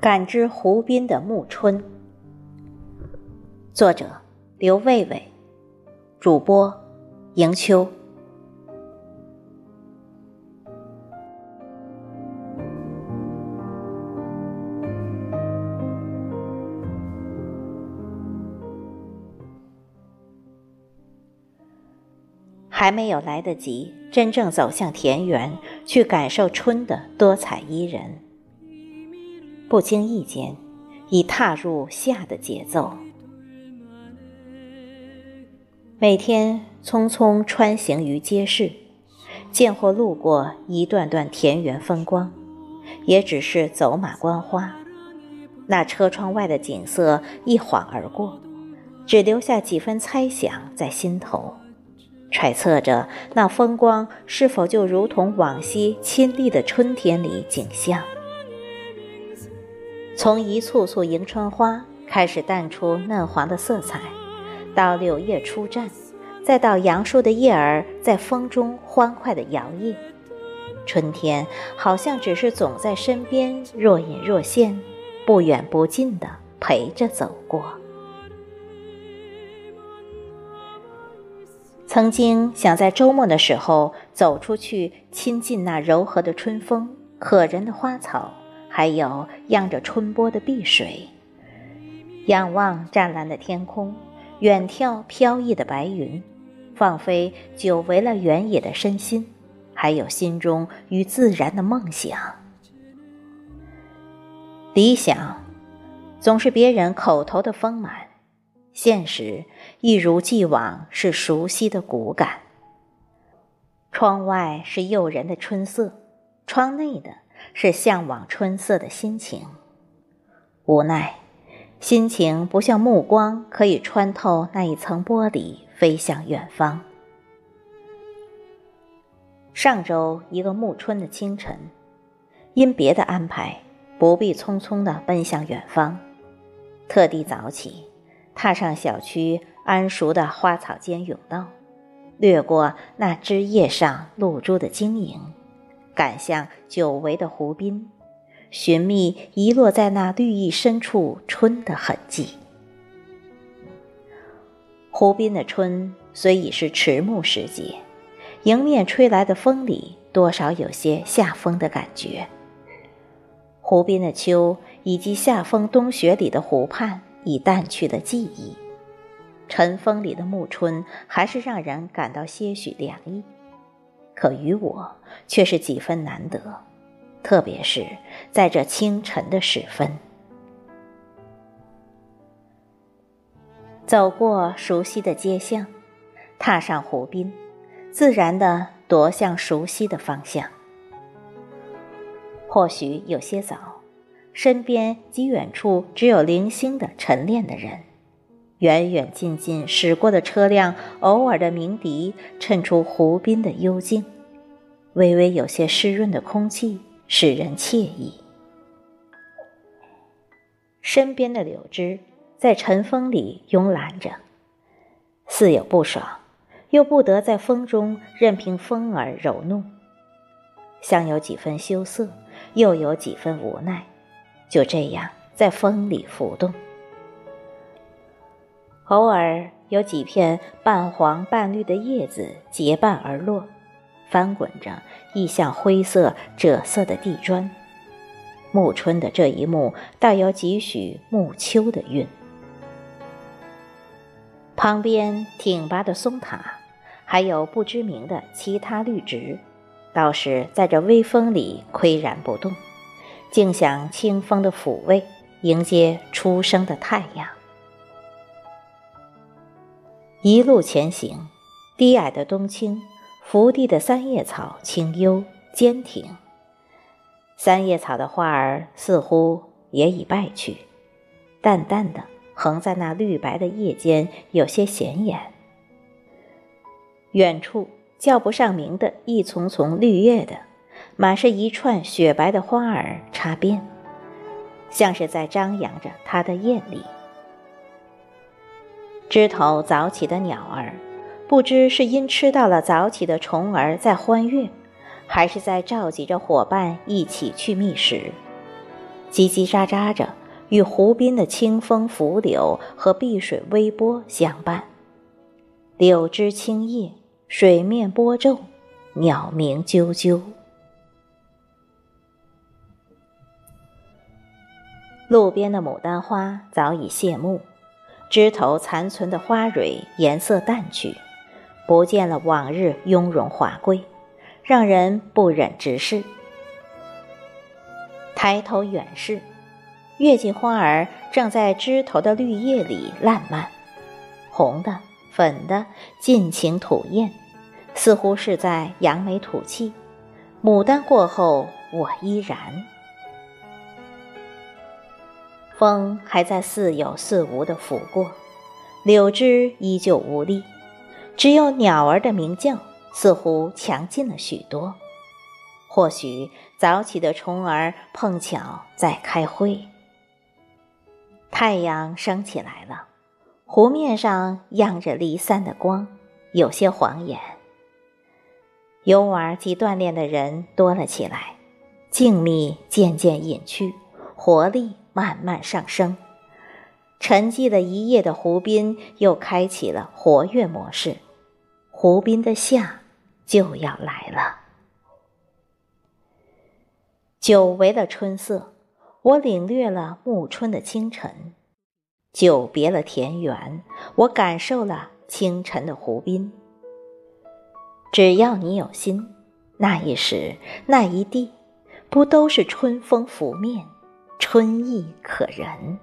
感知湖滨的暮春。作者：刘卫卫，主播：迎秋。还没有来得及真正走向田园，去感受春的多彩宜人，不经意间，已踏入夏的节奏。每天匆匆穿行于街市，见或路过一段段田园风光，也只是走马观花。那车窗外的景色一晃而过，只留下几分猜想在心头。揣测着那风光是否就如同往昔亲历的春天里景象，从一簇簇迎春花开始淡出嫩黄的色彩，到柳叶初绽，再到杨树的叶儿在风中欢快地摇曳，春天好像只是总在身边若隐若现，不远不近地陪着走过。曾经想在周末的时候走出去，亲近那柔和的春风、可人的花草，还有漾着春波的碧水，仰望湛蓝的天空，远眺飘逸的白云，放飞久违了原野的身心，还有心中与自然的梦想。理想，总是别人口头的丰满。现实一如既往是熟悉的骨感。窗外是诱人的春色，窗内的是向往春色的心情。无奈，心情不像目光可以穿透那一层玻璃飞向远方。上周一个暮春的清晨，因别的安排，不必匆匆地奔向远方，特地早起。踏上小区安熟的花草间甬道，掠过那枝叶上露珠的晶莹，赶向久违的湖滨，寻觅遗落在那绿意深处春的痕迹。湖滨的春虽已是迟暮时节，迎面吹来的风里多少有些夏风的感觉。湖滨的秋以及夏风冬雪里的湖畔。已淡去的记忆，晨风里的暮春还是让人感到些许凉意，可于我却是几分难得，特别是在这清晨的时分。走过熟悉的街巷，踏上湖滨，自然的踱向熟悉的方向。或许有些早。身边及远处只有零星的晨练的人，远远近近驶过的车辆，偶尔的鸣笛衬出湖滨的幽静，微微有些湿润的空气使人惬意。身边的柳枝在晨风里慵懒着，似有不爽，又不得在风中任凭风儿揉弄，像有几分羞涩，又有几分无奈。就这样在风里浮动，偶尔有几片半黄半绿的叶子结伴而落，翻滚着溢向灰色赭色的地砖。暮春的这一幕带有几许暮秋的韵。旁边挺拔的松塔，还有不知名的其他绿植，倒是在这微风里岿然不动。静享清风的抚慰，迎接初升的太阳。一路前行，低矮的冬青，伏地的三叶草清幽坚挺。三叶草的花儿似乎也已败去，淡淡的横在那绿白的叶间，有些显眼。远处叫不上名的一丛丛绿叶的。满是一串雪白的花儿插边，像是在张扬着它的艳丽。枝头早起的鸟儿，不知是因吃到了早起的虫儿在欢悦，还是在召集着伙伴一起去觅食。叽叽喳喳着，与湖滨的清风拂柳和碧水微波相伴。柳枝青叶，水面波皱，鸟鸣啾啾。路边的牡丹花早已谢幕，枝头残存的花蕊颜色淡去，不见了往日雍容华贵，让人不忍直视。抬头远视，月季花儿正在枝头的绿叶里烂漫，红的、粉的尽情吐艳，似乎是在扬眉吐气。牡丹过后，我依然。风还在似有似无地拂过，柳枝依旧无力，只有鸟儿的鸣叫似乎强劲了许多。或许早起的虫儿碰巧在开会。太阳升起来了，湖面上漾着离散的光，有些晃眼。游玩及锻炼的人多了起来，静谧渐渐隐去，活力。慢慢上升，沉寂了一夜的湖滨又开启了活跃模式。湖滨的夏就要来了。久违了春色，我领略了暮春的清晨；久别了田园，我感受了清晨的湖滨。只要你有心，那一时那一地，不都是春风拂面？春意可人。